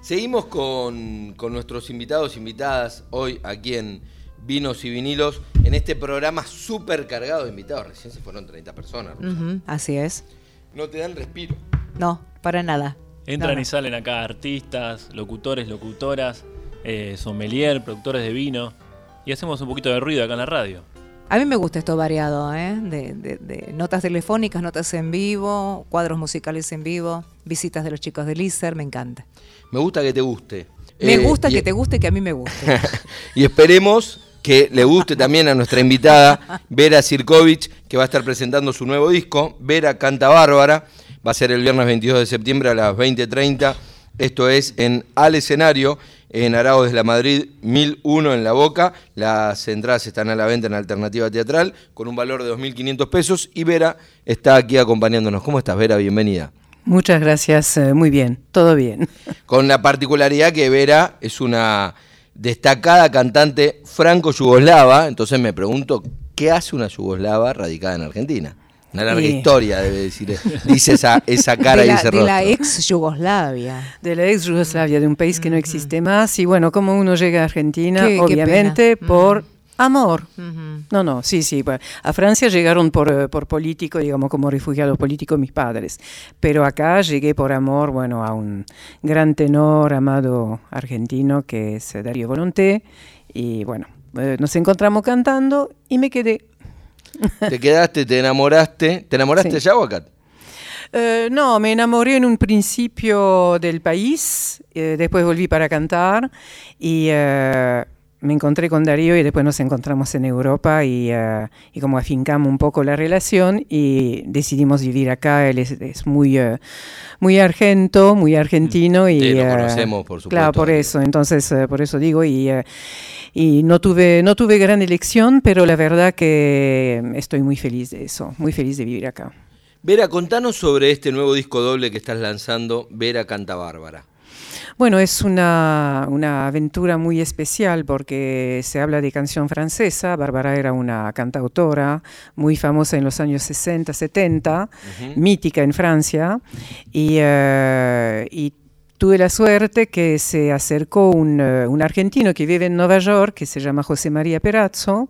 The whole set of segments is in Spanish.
Seguimos con, con nuestros invitados, invitadas, hoy aquí en Vinos y Vinilos, en este programa súper cargado de invitados. Recién se fueron 30 personas. Así es. No te dan respiro. No, para nada. Entran No, no. y salen acá artistas, locutores, locutoras, eh, sommelier, productores de vino. Y hacemos un poquito de ruido acá en la radio. A mí me gusta esto variado, ¿eh? De, de- de notas telefónicas, notas en vivo, cuadros musicales en vivo, visitas de los chicos de ISER, me encanta. Me gusta que te guste. Me Eh, gusta que te guste, que a mí me guste. y esperemos que le guste también a nuestra invitada Vera Sirkovich, que va a estar presentando su nuevo disco. Vera Canta Bárbara. Va a ser el viernes 22 de septiembre a las 20.30. Esto es en Al Escenario, en Arauz de la Madrid 1001 en La Boca. Las entradas están a la venta en Alternativa Teatral con un valor de 2.500 pesos. Y Vera está aquí acompañándonos. ¿Cómo estás, Vera? Bienvenida. Muchas gracias, eh, muy bien, todo bien. Con la particularidad que Vera es una destacada cantante franco-yugoslava, entonces me pregunto, ¿qué hace una yugoslava radicada en Argentina? Una larga Y- historia, debe decir, dice esa, esa cara de y la, ese de la rostro. ex Yugoslavia. De la ex Yugoslavia, de un país que no existe más. Y bueno, como uno llega a Argentina, Qué- qué obviamente por amor. No, no, sí, sí. A Francia llegaron por, eh, por político, digamos, como refugiados políticos mis padres. Pero acá llegué por amor, bueno, a un gran tenor amado argentino que es eh, Darío Volonté. Y bueno, eh, nos encontramos cantando y me quedé. Te quedaste, te enamoraste. ¿Te enamoraste Sí. o acá? Eh, no, me enamoré en un principio del país, eh, después volví para cantar y eh, me encontré con Darío y después nos encontramos en Europa y, eh, y como afincamos un poco la relación y decidimos vivir acá. Él es, es muy, eh, muy argento, muy argentino y Sí, lo eh, conocemos, por Claro, supuesto. por eso. Entonces, por eso digo y y no tuve no tuve gran elección, pero la verdad que estoy muy feliz de eso, muy feliz de vivir acá. Vera, contanos sobre este nuevo disco doble que estás lanzando, Vera Canta Bárbara. Bueno, es una, una aventura muy especial porque se habla de canción francesa. Bárbara era una cantautora muy famosa en los años 60, 70, mítica en Francia. Y, eh, y tuve la suerte que se acercó un, eh, un argentino que vive en Nueva York, que se llama José María Perazzo,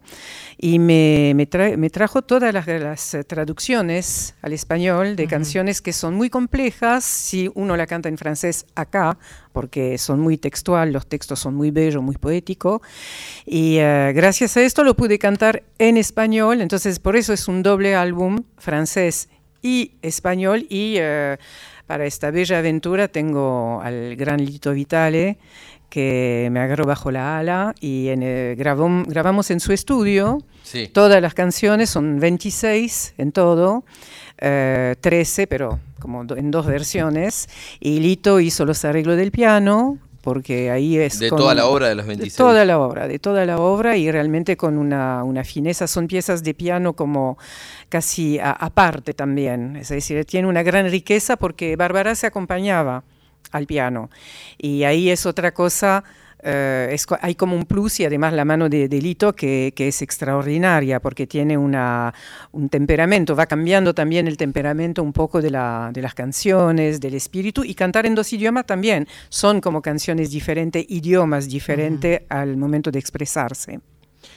y me, me, tra- me trajo todas las, las, traducciones al español de canciones que son muy complejas si uno la canta en francés acá, porque son muy textual, los textos son muy bellos, muy poéticos. Y eh, gracias a esto lo pude cantar en español, entonces por eso es un doble álbum francés y español. Y eh, para esta bella aventura tengo al gran Lito Vitale que me agarró bajo la ala y en, eh, grabamos en su estudio. Sí. Todas las canciones son 26 en todo, eh, 13, pero como do- en dos versiones. Y Lito hizo los arreglos del piano, porque ahí es. De con- toda la obra de los de 26. toda la obra, de toda la obra y realmente con una, una fineza. Son piezas de piano como casi a- aparte también. Es decir, tiene una gran riqueza porque Bárbara se acompañaba al piano. Y ahí es otra cosa. Eh, es hay como un plus y además la mano de, de Lito que, que es extraordinaria porque tiene una, un temperamento, va cambiando también el temperamento un poco de, la, de las canciones, del espíritu y cantar en dos idiomas también. Son como canciones diferentes, idiomas diferentes al momento de expresarse.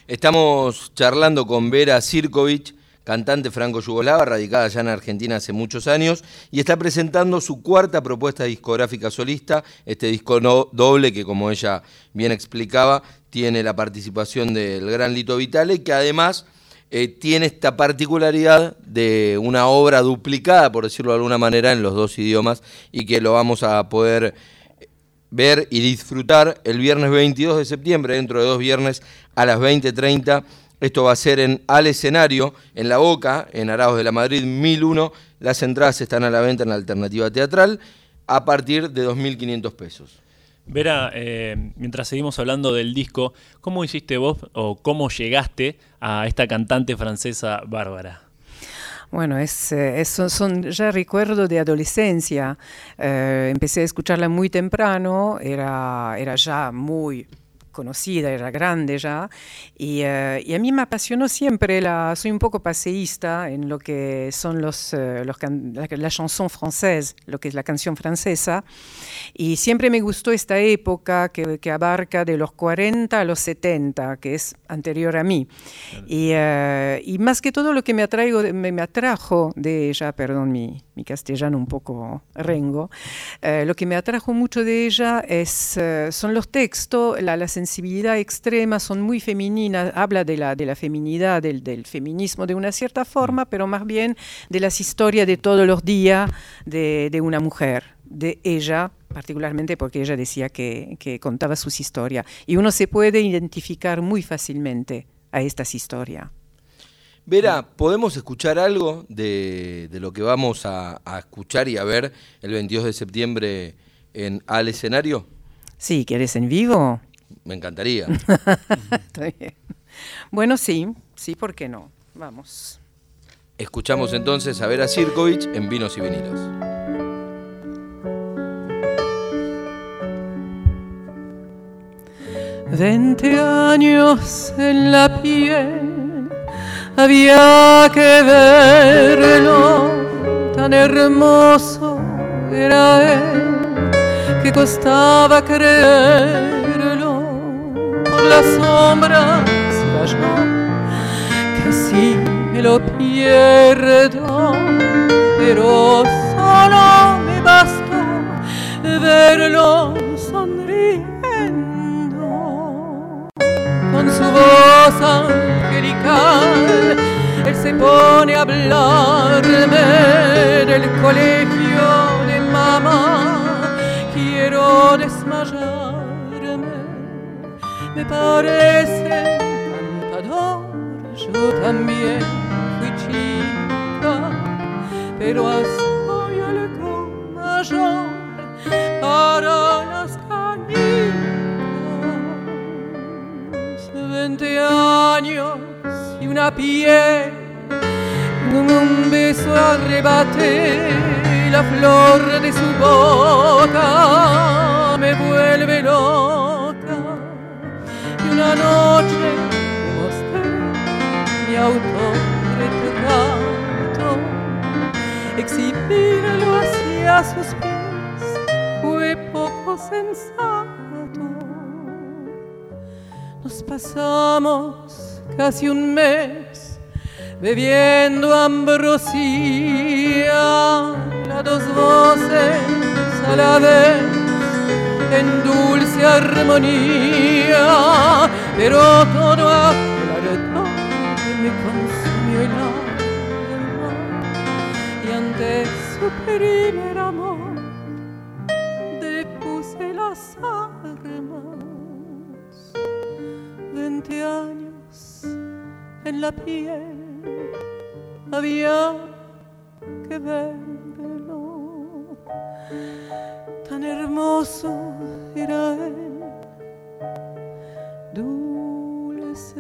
Estamos charlando con Vera Sirkovich, cantante franco-yugoslava, radicada allá en Argentina hace muchos años, y está presentando su cuarta propuesta discográfica solista, este disco no- doble que, como ella bien explicaba, tiene la participación del gran Lito Vitale, que además eh, tiene esta particularidad de una obra duplicada, por decirlo de alguna manera, en los dos idiomas, y que lo vamos a poder ver y disfrutar el viernes 22 de septiembre, dentro de dos viernes a las 20.30. Esto va a ser en Al Escenario, en La Boca, en Arauz de la Madrid 1001. Las entradas están a la venta en Alternativa Teatral a partir de 2.500 pesos. Vera, eh, mientras seguimos hablando del disco, ¿cómo hiciste vos o cómo llegaste a esta cantante francesa Bárbara? Bueno, es, eh, es- son, son ya recuerdos de adolescencia. Eh, empecé a escucharla muy temprano, era, era ya muy conocida, era grande ya, y, eh, y, a mí me apasionó siempre, la, soy un poco paseísta en lo que son los, eh, los la, la, chanson française, lo que es la canción francesa, y siempre me gustó esta época que, que abarca de los 40 a los 70, que es anterior a mí. Y, uh, y, más que todo lo que me, atraigo, me, me atrajo de ella, perdón mi, mi castellano un poco rengo, uh, lo que me atrajo mucho de ella es, uh, son los textos, la, la sensibilidad extrema, son muy femeninas, habla de la, de la feminidad, del, del feminismo de una cierta forma, pero más bien de las historias de todos los días de, de una mujer, de ella particularmente porque ella decía que, que, contaba sus historias y uno se puede identificar muy fácilmente a estas historias. Vera, ¿podemos escuchar algo de, de lo que vamos a, a, escuchar y a ver el 22 de septiembre en Al Escenario? Sí, ¿quieres en vivo? Me encantaría. bueno, sí, sí, ¿por qué no? Vamos. Escuchamos entonces a Vera Sirkovich en Vinos y Vinilos. Veinte años en la piel, había que verlo, tan hermoso era él, que costaba creerlo, por las sombras cayó, casi me lo pierdo, pero solo me bastó verlo sonriendo con su voz angelical. Él se pone a hablarme del colegio me parece encantador. Yo también fui chica, pero soy algo mayor para las Veinte años y una piel, con un beso arrebaté la flor de su boca, me vuelve loca. Una noche mostré mi autorretrato, exhibirlo hacia sus pies fue poco sensato. Nos pasamos casi un mes bebiendo ambrosía, las dos voces a la vez en dulce armonía, pero todo aquel me consumió el alma y ante su primer amor depuse las armas veinte años en la piel había que verlo. Hermoso era él, dulce.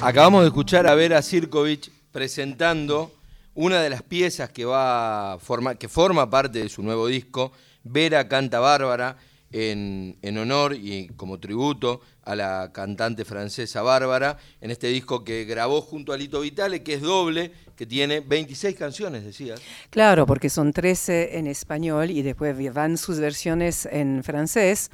Acabamos de escuchar a Vera Sirkovich presentando una de las piezas que, va que forma parte de su nuevo disco, Vera Canta Bárbara, en, en, honor y como tributo a la cantante francesa Bárbara, en este disco que grabó junto a Lito Vitale, que es doble, que tiene 26 canciones, decías. Claro, porque son 13 en español y después van sus versiones en francés,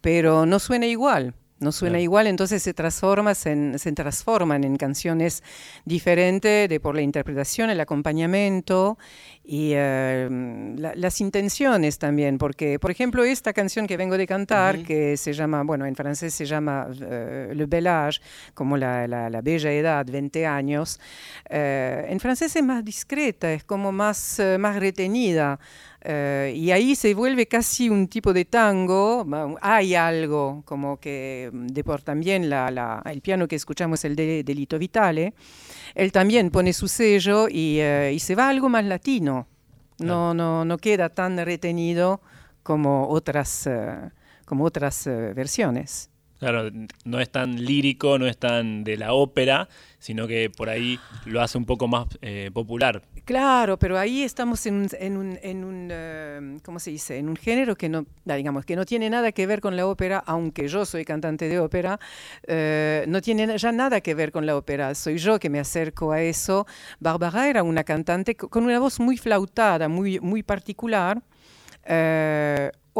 pero no suena igual no suena igual, entonces se, transforma, se, se, transforman en canciones diferentes de, por la interpretación, el acompañamiento y uh, la, las intenciones también, porque por ejemplo esta canción que vengo de cantar, uh -huh. que se llama, bueno, en francés se llama uh, Le Bel Âge, como la, la, la, bella edad, 20 años, eh, en francés es más discreta, es como más, eh, más retenida. Uh, y ahí se vuelve casi un tipo de tango, hay algo como que de por también la, la, el piano que escuchamos, el de, de, Lito Vitale, él también pone su sello y, y se va algo más latino, no, no, no queda tan retenido como otras, uh, como otras eh, versiones. Claro, no es tan lírico, no es tan de la ópera, sino que por ahí lo hace un poco más eh, popular. Claro, pero ahí estamos en un, en un, eh, ¿cómo se dice? En un género que no, digamos, que no tiene nada que ver con la ópera, aunque yo soy cantante de ópera, eh, no tiene ya nada que ver con la ópera. Soy yo que me acerco a eso. Bárbara era una cantante con una voz muy flautada, muy, muy particular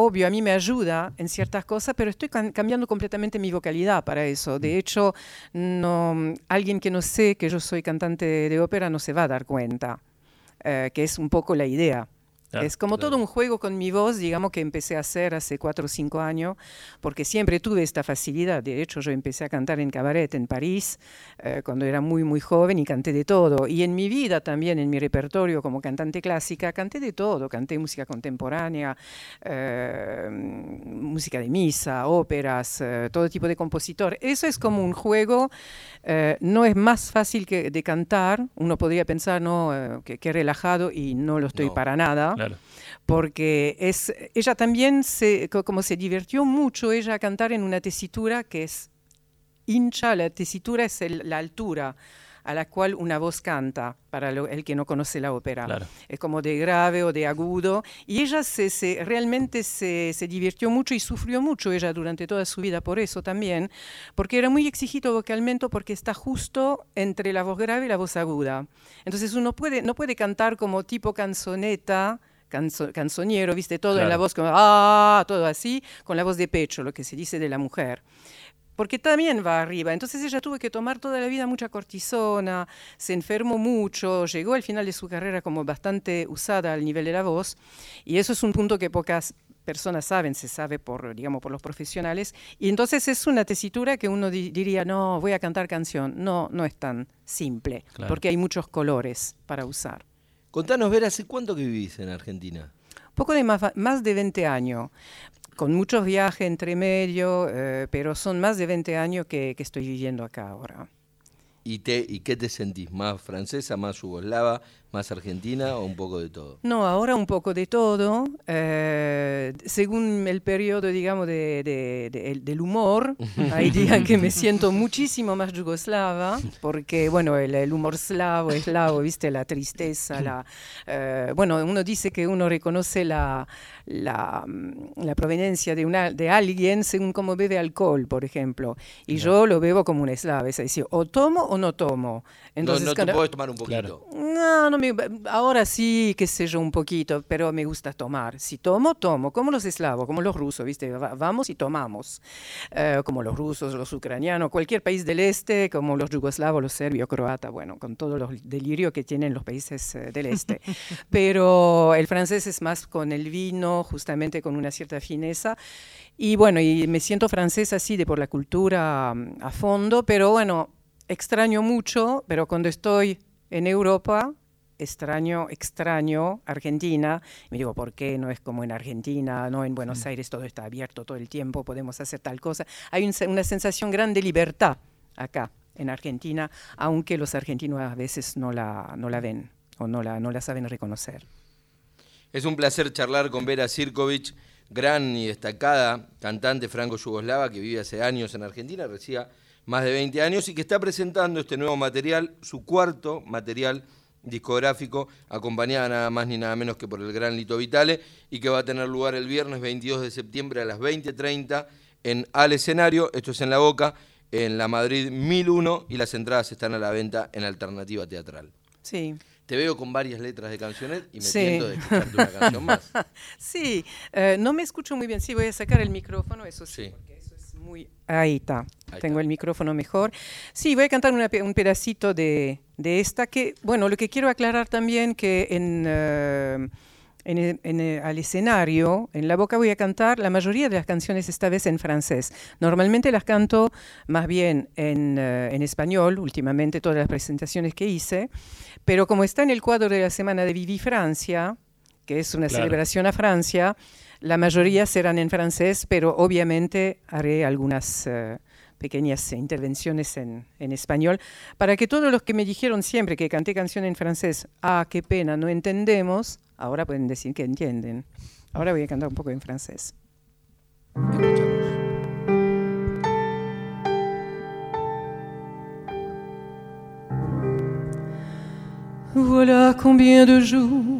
obvio, a mí me ayuda en ciertas cosas, pero estoy cambiando completamente mi vocalidad para eso. De mm. hecho, no, alguien que no sé que yo soy cantante de ópera no se va a dar cuenta, eh, que es un poco la idea es como todo un juego con mi voz, digamos que empecé a hacer hace cuatro o cinco años, porque siempre tuve esta facilidad. De hecho, yo empecé a cantar en cabaret en París eh, cuando era muy, muy joven y canté de todo. Y en mi vida también, en mi repertorio como cantante clásica, canté de todo. Canté música contemporánea, eh, música de misa, óperas, eh, todo tipo de compositor. Eso es como un juego, no es más fácil que de cantar. Uno podría pensar, no, que, que relajado y no lo estoy para nada. Porque es, ella también, se, como se divirtió mucho ella a cantar en una tesitura que es hincha, la tesitura es la altura a la cual una voz canta, para el que no conoce la ópera. Es como de grave o de agudo. Y ella se, realmente se, se, divirtió mucho y sufrió mucho ella durante toda su vida por eso también, porque era muy exigido vocalmente porque está justo entre la voz grave y la voz aguda. Entonces uno puede, no puede cantar como tipo canzoneta, canzoniero, viste, todo en la voz como, ah, todo así, con la voz de pecho, lo que se dice de la mujer porque también va arriba. Entonces ella tuvo que tomar toda la vida mucha cortisona, se enfermó mucho, llegó al final de su carrera como bastante usada al nivel de la voz, y eso es un punto que pocas personas saben, se sabe por, digamos, por los profesionales, y entonces es una tesitura que uno diría, no, voy a cantar canción. No, no es tan simple, porque hay muchos colores para usar. Contanos, Ver, ¿hace cuánto que vivís en Argentina? Poco de más, de 20 años con muchos viajes entre medio, eh, pero son más de 20 años que estoy viviendo acá ahora. ¿Y, te, ¿Y qué te sentís? ¿Más francesa, más yugoslava, más argentina o un poco de todo? No, ahora un poco de todo. Eh, según el periodo, digamos, de, del humor, hay días que me siento muchísimo más yugoslava, porque, bueno, el, humor slavo, eslavo, viste, la tristeza, la... Eh, bueno, uno dice que uno reconoce la, la, la proveniencia de, una, de alguien según cómo bebe alcohol, por ejemplo. Y yo lo bebo como un eslavo, es decir, o tomo o no tomo. Entonces, no, no te puedes tomar un poquito. No, no ahora sí, qué sé yo, un poquito, pero me gusta tomar. Si tomo, tomo, como los eslavos, como los rusos, ¿viste? vamos y tomamos. Eh, como los rusos, los ucranianos, cualquier país del este, como los yugoslavos, los serbios, croatas, bueno, con todos los delirios que tienen los países eh, del este. pero el francés es más con el vino, justamente con una cierta fineza. Y bueno, y me siento francesa así de por la cultura mm, a fondo, pero bueno, extraño mucho, pero cuando estoy en Europa, extraño, extraño Argentina. Me digo, ¿por qué no es como en Argentina? No, en Buenos Aires todo está abierto todo el tiempo, podemos hacer tal cosa. Hay una sensación grande de libertad acá en Argentina, aunque los argentinos a veces no la, no la ven o no la, no la saben reconocer. Es un placer charlar con Vera Sirkovic, gran y destacada cantante franco-yugoslava que vive hace años en Argentina, recién más de 20 años y que está presentando este nuevo material, su cuarto material discográfico, acompañada nada más ni nada menos que por el gran Lito Vitale, y que va a tener lugar el viernes 22 de septiembre a las 20.30 en Al Escenario, esto es en La Boca, en la Madrid 1001, y las entradas están a la venta en Alternativa Teatral. Sí. Te veo con varias letras de canciones y me siento de escucharte una canción más. Sí, eh, no me escucho muy bien. Sí, voy a sacar el micrófono, eso sí. Porque eso es muy... Ahí está. Tengo el micrófono mejor. Sí, voy a cantar un pedacito de, de esta que, bueno, lo que quiero aclarar también que en, eh, en, al escenario, en la boca voy a cantar la mayoría de las canciones esta vez en francés. Normalmente las canto más bien en, eh, en español, últimamente todas las presentaciones que hice, pero como está en el cuadro de la Semana de Vivi Francia, que es una celebración a Francia, la mayoría serán en francés, pero obviamente haré algunas... Uh, pequeñas intervenciones en, en, español, para que todos los que me dijeron siempre que canté canción en francés, ah, qué pena, no entendemos, ahora pueden decir que entienden. Ahora voy a cantar un poco en francés. Voilà combien de jours,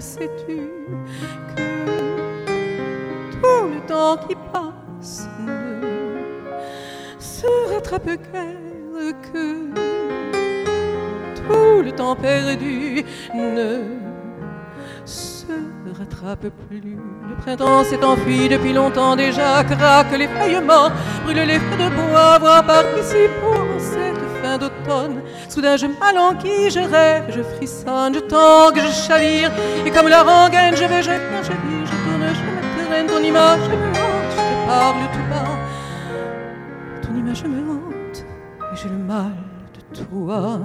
Sais-tu que tout le temps qui passe ne se rattrape guère que tout le temps perdu ne rattrape plus. Le printemps s'est enfui depuis longtemps déjà, craque les feuilles mortes, brûle les feux de bois, voir par ici pour cette Soudain je m'alanquis, je rêve, je frissonne, je tangue, je chavire, et comme la rengaine, je vais, je viens, je vis, je tourne, je me traîne, ton image me hante, je te parle tout bas. Ton image me hante, et j'ai le mal de toi.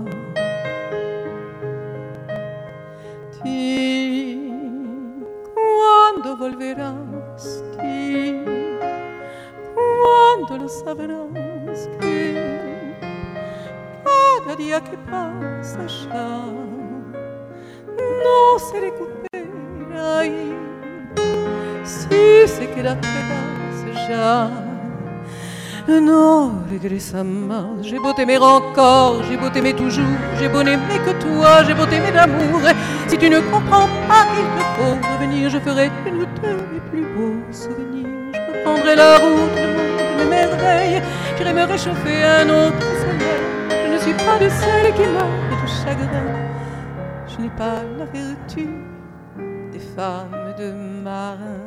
J'ai beau t'aimer encore, j'ai beau t'aimer toujours, j'ai beau n'aimer que toi, j'ai beau t'aimer d'amour. Si tu ne comprends pas, il te faut revenir, je ferai une de mes plus beaux souvenirs. Je reprendrai la route, le monde de merveilles, j'irai me réchauffer un autre soleil. Je ne suis pas de celle qui meurt de chagrin, je n'ai pas la vertu des femmes de marin.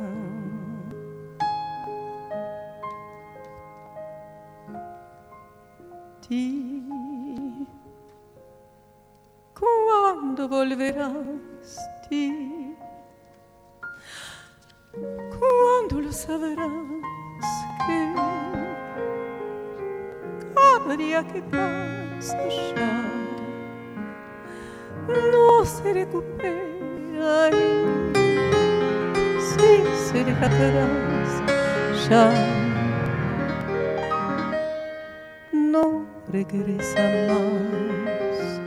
Ti. Cuando volverás, ti. Cuando lo sabrás que día que pasa ya no se recupera si se deja atrás ya regresa más.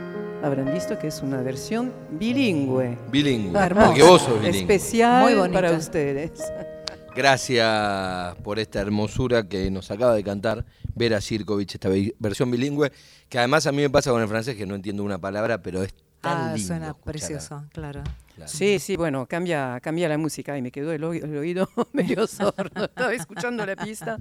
Habrán visto que es una versión bilingüe. Bilingüe. Hermoso. Porque vos sos bilingüe. Especial Muy bonita. para ustedes. Gracias por esta hermosura que nos acaba de cantar Vera Sirkovich, esta ve- versión bilingüe, que además a mí me pasa con el francés que no entiendo una palabra, pero es tan Ah, lindo. suena precioso, claro. Claro. Sí, sí, bueno, cambia, cambia la música y me quedó el, el oído medio sordo. Estaba escuchando la pista.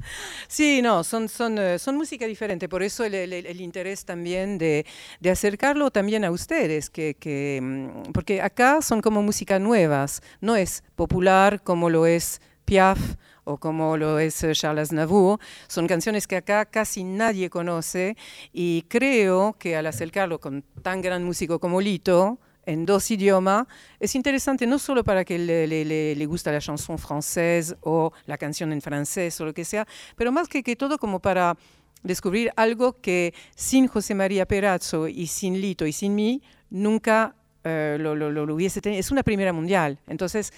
Sí, no, son, son, eh, son música diferente, por eso el, el- el interés también de, de acercarlo también a ustedes, que, que, mm, porque acá son como música nuevas, no es popular como lo es Piaf o como lo es eh, Charles Aznavour, son canciones que acá casi nadie conoce y creo que al acercarlo con tan gran músico como Lito, en dos idiomas, es interesante no solo para que le, le- le- la chanson française o la canción en francés o lo que sea, pero más que, que todo como para descubrir algo que sin José María Perazzo y sin Lito y sin mí nunca eh, lo- lo- lo hubiese tenido. Es una primera mundial, entonces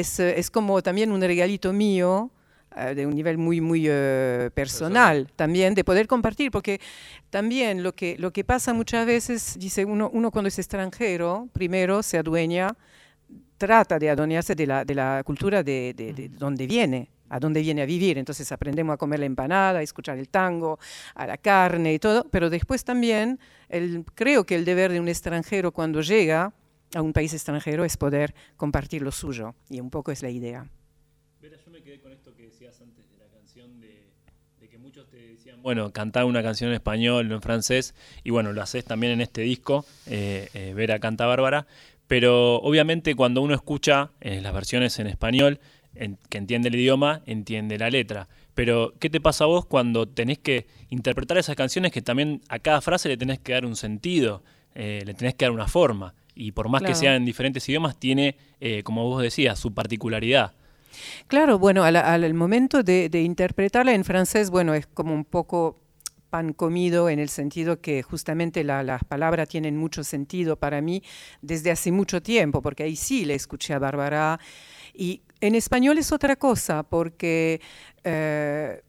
es, eh, es como también un regalito mío eh, de un nivel muy, muy eh, personal también, de poder compartir, porque también lo que, lo que pasa muchas veces, dice uno, uno cuando es extranjero, primero se adueña, trata de adueñarse de la, de la cultura de, de- de donde viene, a dónde viene a vivir. Entonces aprendemos a comer la empanada, a escuchar el tango, a la carne y todo, pero después también el, creo que el deber de un extranjero cuando llega a un país extranjero es poder compartir lo suyo, y un poco es la idea. Vera, yo me quedé con esto que decías antes de la canción de, que muchos te decían, bueno, cantar una canción en español o en francés, y bueno, lo haces también en este disco, eh, eh, Vera canta Bárbara, pero obviamente cuando uno escucha eh, las versiones en español, que entiende el idioma, entiende la letra. Pero, ¿qué te pasa a vos cuando tenés que interpretar esas canciones que también a cada frase le tenés que dar un sentido, le tenés que dar una forma? Y por más que sea en diferentes idiomas, tiene, eh, como vos decías, su particularidad. Claro, bueno, al, momento de, interpretarla en francés, bueno, es como un poco pan comido en el sentido que justamente las palabras tienen mucho sentido para mí desde hace mucho tiempo, porque ahí sí le escuché a Bárbara. Y en español es otra cosa, porque eh,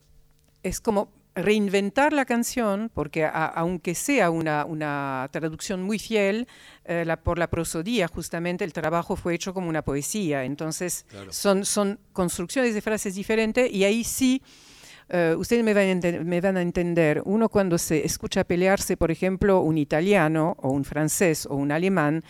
es como reinventar la canción, porque aunque sea una, traducción muy fiel, eh, por la prosodía justamente el trabajo fue hecho como una poesía, entonces son, son construcciones de frases diferentes y ahí sí uh, ustedes me van, me van, a entender, uno cuando se escucha pelearse, por ejemplo, un italiano o un francés o un alemán,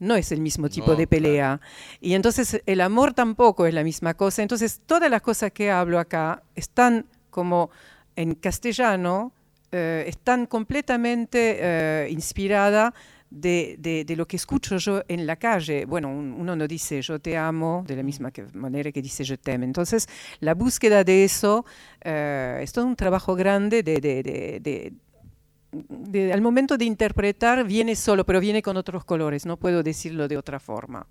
no es el mismo tipo de pelea. Y entonces el amor tampoco es la misma cosa. Entonces todas las cosas que hablo acá están como en castellano eh, están completamente eh, inspiradas de, lo que escucho yo en la calle. Bueno, uno no dice yo te amo de la misma manera que dice yo te amo. Entonces, la búsqueda de eso eh, es todo un trabajo grande de, al momento de interpretar viene solo, pero viene con otros colores, no puedo decirlo de otra forma.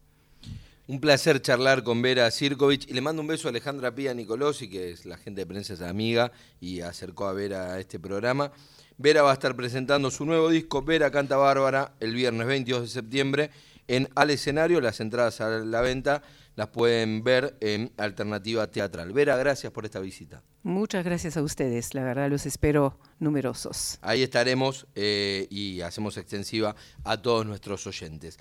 Un placer charlar con Vera Sirkovich y le mando un beso a Alejandra Pía Nicolosi, que es la gente de prensa, es amiga y acercó a Vera a este programa. Vera va a estar presentando su nuevo disco, Vera Canta Bárbara, el viernes 22 de septiembre en Al Escenario. Las entradas a la venta las pueden ver en Alternativa Teatral. Vera, gracias por esta visita. Muchas gracias a ustedes, la verdad los espero numerosos. Ahí estaremos eh, y hacemos extensiva a todos nuestros oyentes.